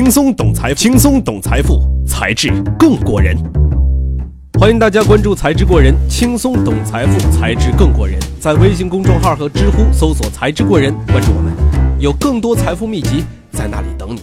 轻松懂财，轻松懂财富，财智更过人。欢迎大家关注“财智过人”，轻松懂财富，财智更过人。在微信公众号和知乎搜索“财智过人”，关注我们，有更多财富秘籍在那里等你。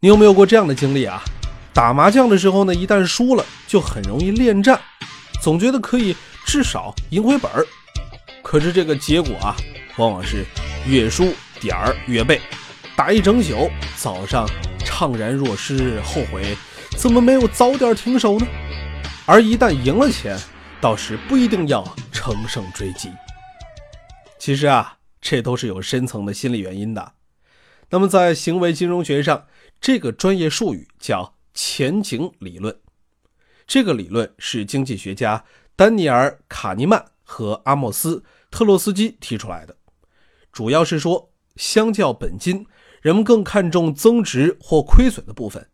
你有没有过这样的经历啊？打麻将的时候呢，一旦输了，就很容易恋战，总觉得可以至少赢回本儿。可是这个结果啊，往往是越输点儿越背。打一整宿，早上怅然若失，后悔怎么没有早点停手呢？而一旦赢了钱，倒是不一定要乘胜追击。其实啊，这都是有深层的心理原因的。那么在行为金融学上，这个专业术语叫前景理论。这个理论是经济学家丹尼尔·卡尼曼和阿莫斯·特洛斯基提出来的，主要是说，相较本金。人们更看重增值或亏损的部分，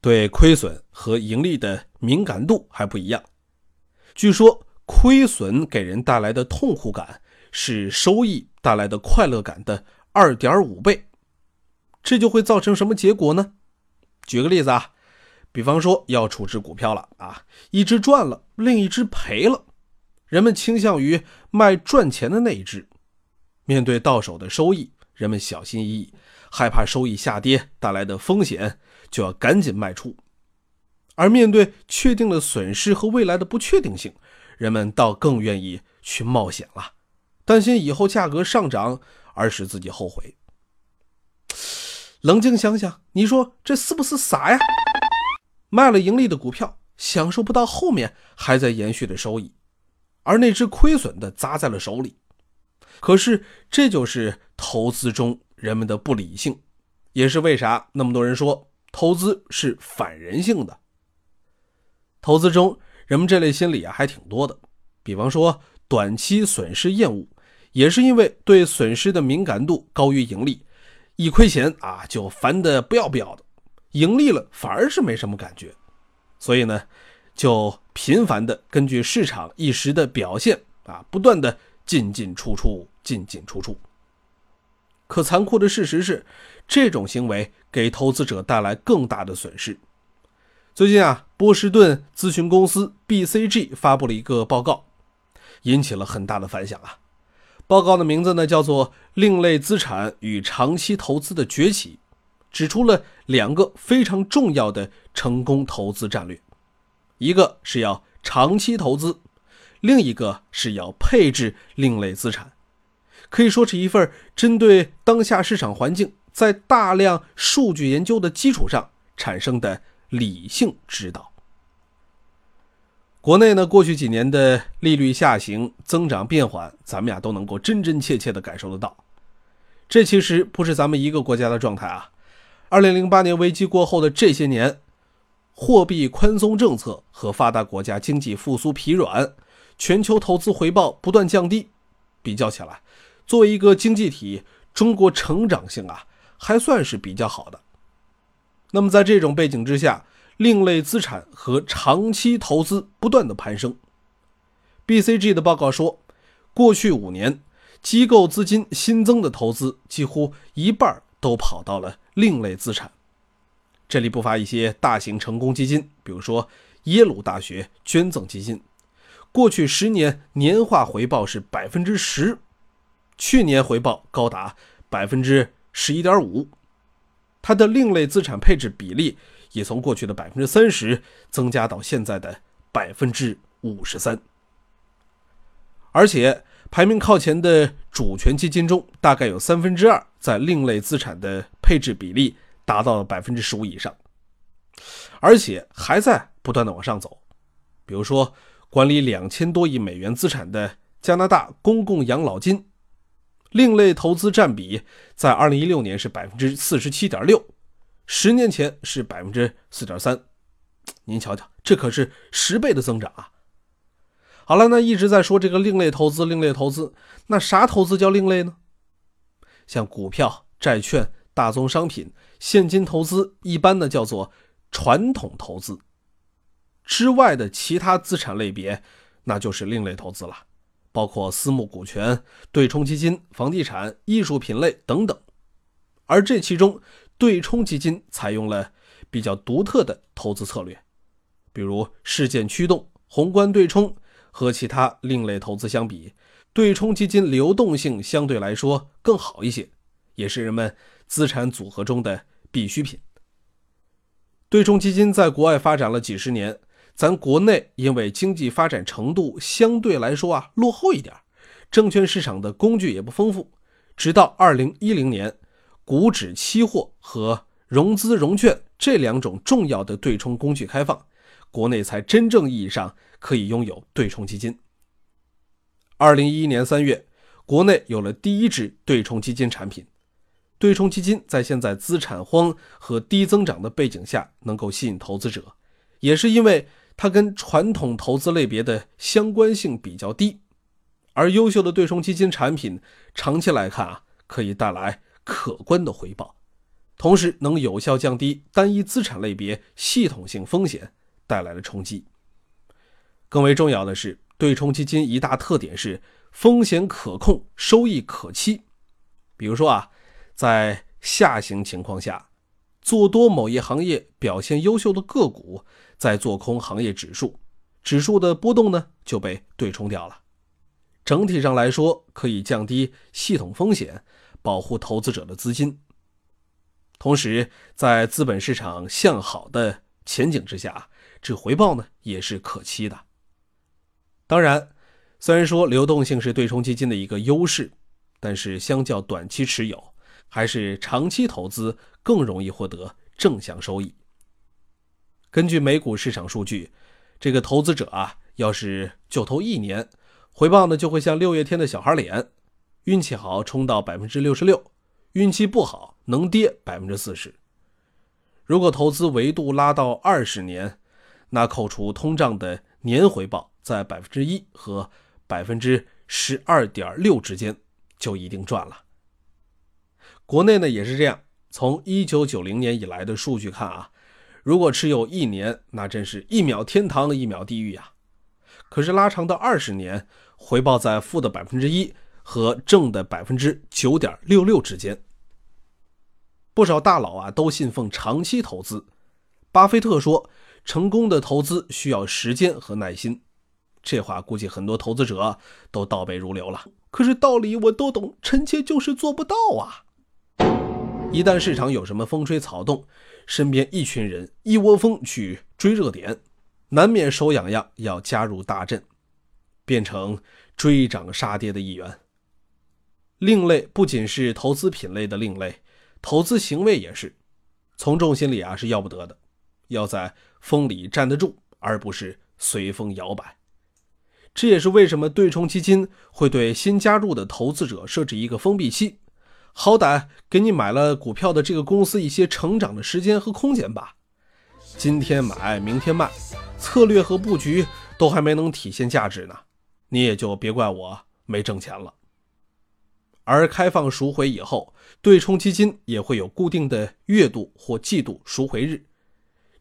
对亏损和盈利的敏感度还不一样。据说，亏损给人带来的痛苦感是收益带来的快乐感的二点五倍。这就会造成什么结果呢？举个例子啊，比方说要处置股票了啊，一只赚了，另一只赔了，人们倾向于卖赚钱的那一只。面对到手的收益，人们小心翼翼。害怕收益下跌带来的风险，就要赶紧卖出；而面对确定的损失和未来的不确定性，人们倒更愿意去冒险了，担心以后价格上涨而使自己后悔。冷静想想，你说这是不是傻呀？卖了盈利的股票，享受不到后面还在延续的收益，而那只亏损的砸在了手里。可是这就是投资中。人们的不理性，也是为啥那么多人说投资是反人性的。投资中，人们这类心理啊还挺多的，比方说短期损失厌恶，也是因为对损失的敏感度高于盈利，一亏钱啊就烦得不要不要的，盈利了反而是没什么感觉，所以呢，就频繁的根据市场一时的表现啊，不断的进进出出，进进出出。可残酷的事实是，这种行为给投资者带来更大的损失。最近啊，波士顿咨询公司 BCG 发布了一个报告，引起了很大的反响啊。报告的名字呢叫做《另类资产与长期投资的崛起》，指出了两个非常重要的成功投资战略：一个是要长期投资，另一个是要配置另类资产。可以说是一份针对当下市场环境，在大量数据研究的基础上产生的理性指导。国内呢，过去几年的利率下行、增长变缓，咱们呀都能够真真切切的感受得到。这其实不是咱们一个国家的状态啊。二零零八年危机过后的这些年，货币宽松政策和发达国家经济复苏疲软，全球投资回报不断降低，比较起来。作为一个经济体，中国成长性啊还算是比较好的。那么在这种背景之下，另类资产和长期投资不断的攀升。BCG 的报告说，过去五年，机构资金新增的投资几乎一半都跑到了另类资产。这里不乏一些大型成功基金，比如说耶鲁大学捐赠基金，过去十年年化回报是百分之十。去年回报高达百分之十一点五，它的另类资产配置比例也从过去的百分之三十增加到现在的百分之五十三。而且排名靠前的主权基金中，大概有三分之二在另类资产的配置比例达到了百分之十五以上，而且还在不断的往上走。比如说，管理两千多亿美元资产的加拿大公共养老金。另类投资占比在二零一六年是百分之四十七点六，十年前是百分之四点三。您瞧瞧，这可是十倍的增长啊！好了，那一直在说这个另类投资，另类投资，那啥投资叫另类呢？像股票、债券、大宗商品、现金投资，一般的叫做传统投资之外的其他资产类别，那就是另类投资了。包括私募股权、对冲基金、房地产、艺术品类等等，而这其中对冲基金采用了比较独特的投资策略，比如事件驱动、宏观对冲，和其他另类投资相比，对冲基金流动性相对来说更好一些，也是人们资产组合中的必需品。对冲基金在国外发展了几十年，咱国内因为经济发展程度相对来说啊落后一点，证券市场的工具也不丰富。直到二零一零年，股指期货和融资融券这两种重要的对冲工具开放，国内才真正意义上可以拥有对冲基金。二零一一年三月，国内有了第一支对冲基金产品。对冲基金在现在资产荒和低增长的背景下能够吸引投资者，也是因为它跟传统投资类别的相关性比较低，而优秀的对冲基金产品长期来看啊，可以带来可观的回报，同时能有效降低单一资产类别系统性风险带来的冲击。更为重要的是，对冲基金一大特点是风险可控、收益可期，比如说啊。在下行情况下，做多某一行业表现优秀的个股，再做空行业指数，指数的波动呢就被对冲掉了。整体上来说，可以降低系统风险，保护投资者的资金。同时，在资本市场向好的前景之下，这回报呢也是可期的。当然，虽然说流动性是对冲基金的一个优势，但是相较短期持有。还是长期投资更容易获得正向收益。根据美股市场数据，这个投资者啊，要是就投一年，回报呢就会像六月天的小孩脸，运气好冲到百分之六十六，运气不好能跌百分之四十。如果投资维度拉到二十年，那扣除通胀的年回报在百分之一和百分之十二点六之间，就一定赚了。国内呢也是这样，从一九九零年以来的数据看啊，如果持有一年，那真是一秒天堂一秒地狱呀。可是拉长到二十年，回报在负的百分之一和正的百分之九点六六之间。不少大佬啊都信奉长期投资，巴菲特说，成功的投资需要时间和耐心。这话估计很多投资者都倒背如流了。可是道理我都懂，臣妾就是做不到啊。一旦市场有什么风吹草动，身边一群人一窝蜂去追热点，难免手痒痒，要加入大阵，变成追涨杀跌的一员。另类不仅是投资品类的另类，投资行为也是，从众心理啊是要不得的，要在风里站得住，而不是随风摇摆。这也是为什么对冲基金会对新加入的投资者设置一个封闭期。好歹给你买了股票的这个公司一些成长的时间和空间吧。今天买，明天卖，策略和布局都还没能体现价值呢，你也就别怪我没挣钱了。而开放赎回以后，对冲基金也会有固定的月度或季度赎回日，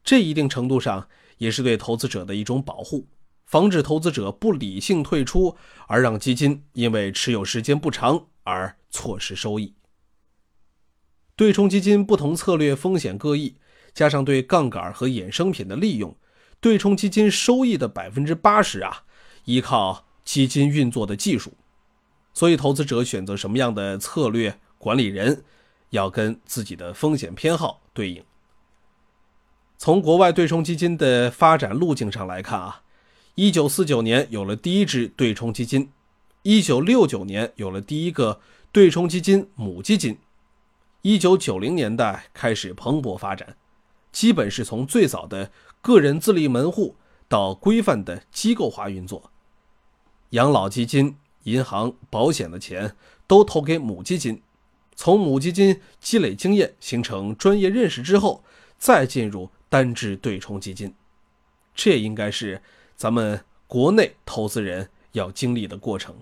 这一定程度上也是对投资者的一种保护，防止投资者不理性退出，而让基金因为持有时间不长而错失收益。对冲基金不同策略风险各异，加上对杠杆和衍生品的利用，对冲基金收益的百分之八十啊，依靠基金运作的技术。所以，投资者选择什么样的策略，管理人要跟自己的风险偏好对应。从国外对冲基金的发展路径上来看啊，一九四九年有了第一支对冲基金，一九六九年有了第一个对冲基金母基金。一九九零年代开始蓬勃发展，基本是从最早的个人自立门户到规范的机构化运作。养老基金、银行、保险的钱都投给母基金，从母基金积累经验、形成专业认识之后，再进入单支对冲基金。这应该是咱们国内投资人要经历的过程。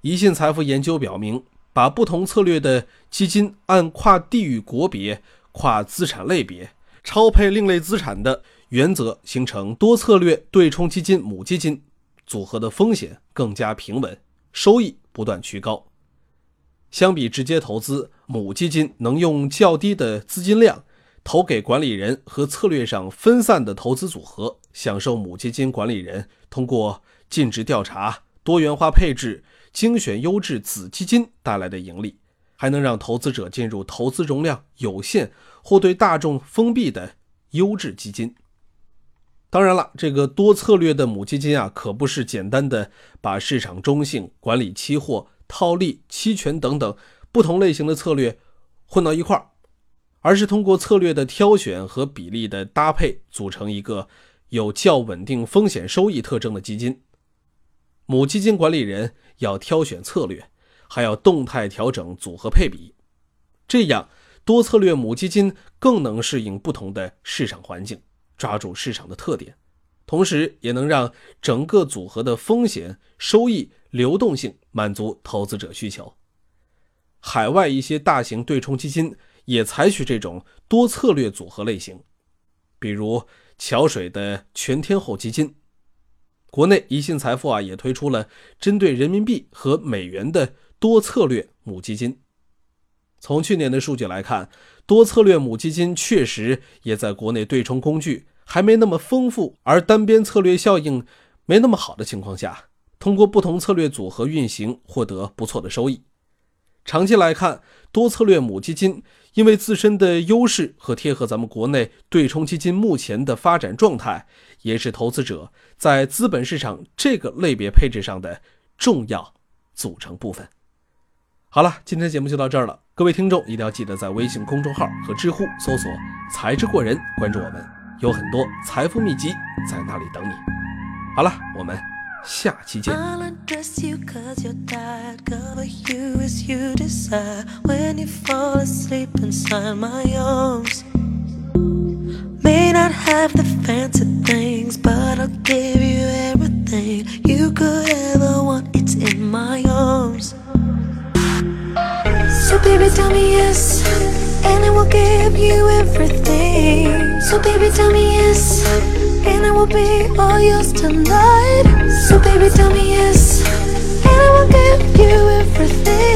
宜信财富研究表明。把不同策略的基金按跨地域、国别、跨资产类别超配另类资产的原则，形成多策略对冲基金母基金组合的风险更加平稳，收益不断趋高。相比直接投资，母基金能用较低的资金量投给管理人和策略上分散的投资组合，享受母基金管理人通过尽职调查、多元化配置、精选优质子基金带来的盈利，还能让投资者进入投资容量有限或对大众封闭的优质基金。当然了，这个多策略的母基金啊，可不是简单的把市场中性、管理期货、套利、期权等等不同类型的策略混到一块儿，而是通过策略的挑选和比例的搭配，组成一个有较稳定风险收益特征的基金。母基金管理人要挑选策略，还要动态调整组合配比，这样多策略母基金更能适应不同的市场环境。抓住市场的特点，同时也能让整个组合的风险、收益、流动性满足投资者需求。海外一些大型对冲基金也采取这种多策略组合类型，比如桥水的全天候基金。国内宜信财富啊也推出了针对人民币和美元的多策略母基金。从去年的数据来看，多策略母基金确实也在国内对冲工具还没那么丰富，而单边策略效应没那么好的情况下，通过不同策略组合运行，获得不错的收益。长期来看，多策略母基金因为自身的优势和贴合咱们国内对冲基金目前的发展状态，也是投资者在资本市场这个类别配置上的重要组成部分。好了，今天节目就到这儿了。各位听众一定要记得在微信公众号和知乎搜索“才智过人”，关注我们，有很多财富秘籍在那里等你。好了，我们下期见。baby, tell me yes, and I will give you everything. So baby, tell me yes, and I will be all yours tonight. So baby, tell me yes, and I will give you everything.